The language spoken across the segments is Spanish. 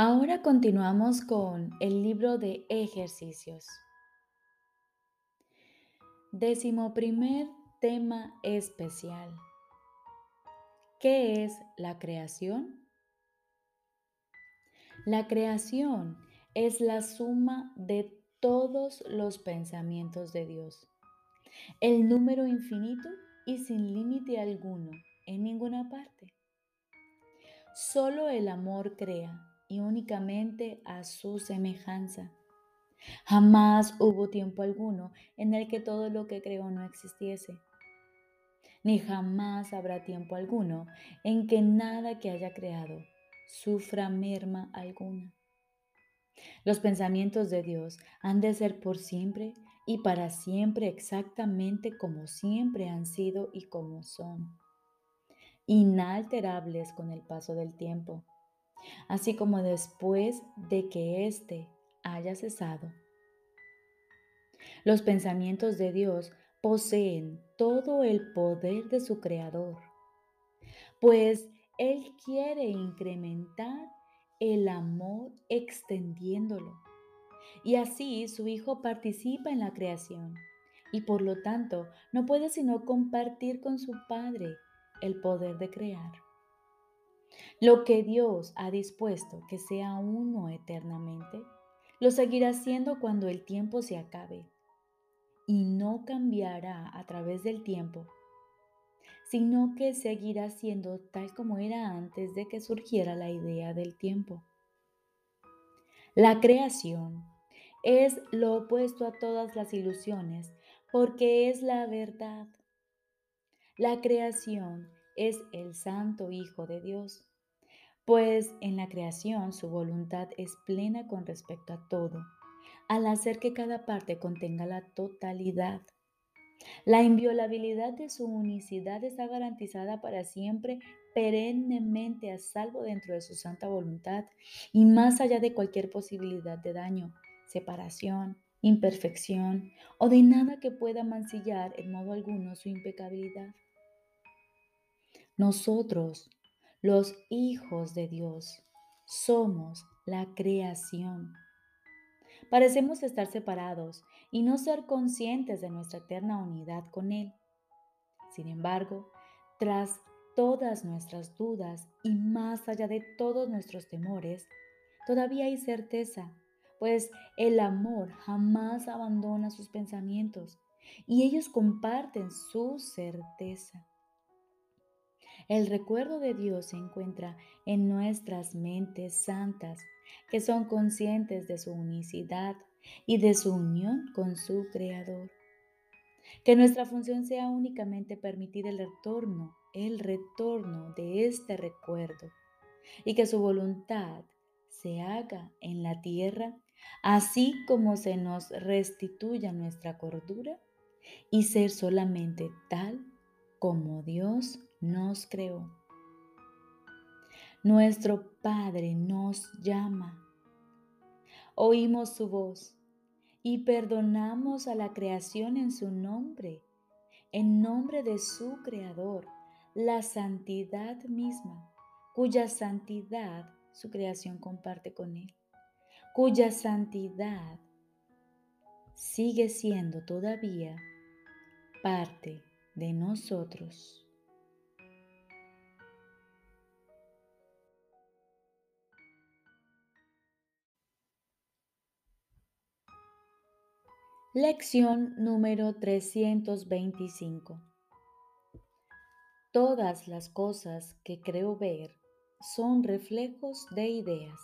Ahora continuamos con el libro de ejercicios. Décimo primer tema especial. ¿Qué es la creación? La creación es la suma de todos los pensamientos de Dios, el número infinito y sin límite alguno en ninguna parte. Solo el amor crea y únicamente a su semejanza. Jamás hubo tiempo alguno en el que todo lo que creó no existiese, ni jamás habrá tiempo alguno en que nada que haya creado sufra merma alguna. Los pensamientos de Dios han de ser por siempre y para siempre exactamente como siempre han sido y como son, inalterables con el paso del tiempo así como después de que éste haya cesado. Los pensamientos de Dios poseen todo el poder de su Creador, pues Él quiere incrementar el amor extendiéndolo. Y así su Hijo participa en la creación y por lo tanto no puede sino compartir con su Padre el poder de crear. Lo que Dios ha dispuesto que sea uno eternamente, lo seguirá siendo cuando el tiempo se acabe y no cambiará a través del tiempo, sino que seguirá siendo tal como era antes de que surgiera la idea del tiempo. La creación es lo opuesto a todas las ilusiones porque es la verdad. La creación es el Santo Hijo de Dios pues en la creación su voluntad es plena con respecto a todo, al hacer que cada parte contenga la totalidad. La inviolabilidad de su unicidad está garantizada para siempre, perennemente a salvo dentro de su santa voluntad y más allá de cualquier posibilidad de daño, separación, imperfección o de nada que pueda mancillar en modo alguno su impecabilidad. Nosotros, los hijos de Dios. Somos la creación. Parecemos estar separados y no ser conscientes de nuestra eterna unidad con Él. Sin embargo, tras todas nuestras dudas y más allá de todos nuestros temores, todavía hay certeza, pues el amor jamás abandona sus pensamientos y ellos comparten su certeza. El recuerdo de Dios se encuentra en nuestras mentes santas, que son conscientes de su unicidad y de su unión con su Creador. Que nuestra función sea únicamente permitir el retorno, el retorno de este recuerdo y que su voluntad se haga en la tierra, así como se nos restituya nuestra cordura y ser solamente tal como Dios nos creó. Nuestro Padre nos llama. Oímos su voz y perdonamos a la creación en su nombre, en nombre de su Creador, la santidad misma, cuya santidad su creación comparte con Él, cuya santidad sigue siendo todavía parte de nosotros. Lección número 325. Todas las cosas que creo ver son reflejos de ideas.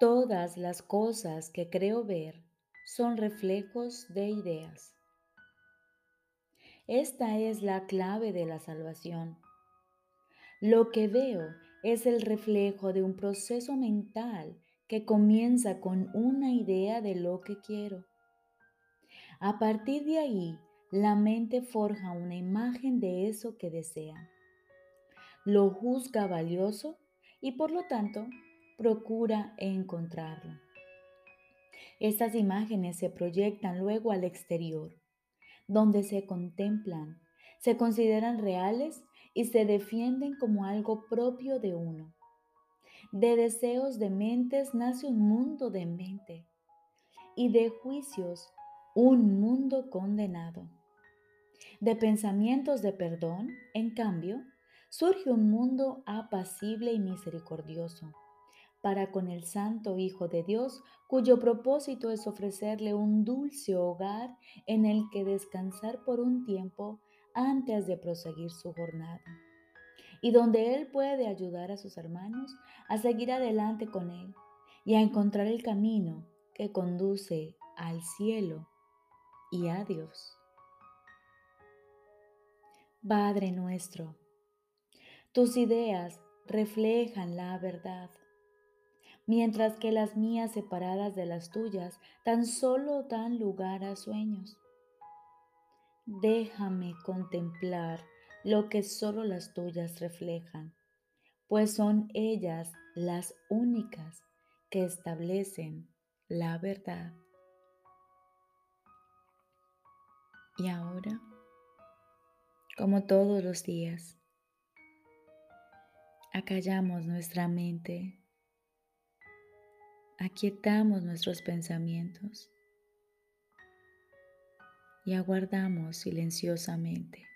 Todas las cosas que creo ver son reflejos de ideas. Esta es la clave de la salvación. Lo que veo es el reflejo de un proceso mental que comienza con una idea de lo que quiero. A partir de ahí, la mente forja una imagen de eso que desea. Lo juzga valioso y por lo tanto procura encontrarlo. Estas imágenes se proyectan luego al exterior, donde se contemplan, se consideran reales y se defienden como algo propio de uno. De deseos de mentes nace un mundo de mente y de juicios un mundo condenado. De pensamientos de perdón, en cambio, surge un mundo apacible y misericordioso para con el Santo Hijo de Dios, cuyo propósito es ofrecerle un dulce hogar en el que descansar por un tiempo antes de proseguir su jornada, y donde Él puede ayudar a sus hermanos a seguir adelante con Él y a encontrar el camino que conduce al cielo y a Dios. Padre nuestro, tus ideas reflejan la verdad mientras que las mías separadas de las tuyas tan solo dan lugar a sueños. Déjame contemplar lo que solo las tuyas reflejan, pues son ellas las únicas que establecen la verdad. Y ahora, como todos los días, acallamos nuestra mente aquietamos nuestros pensamientos y aguardamos silenciosamente.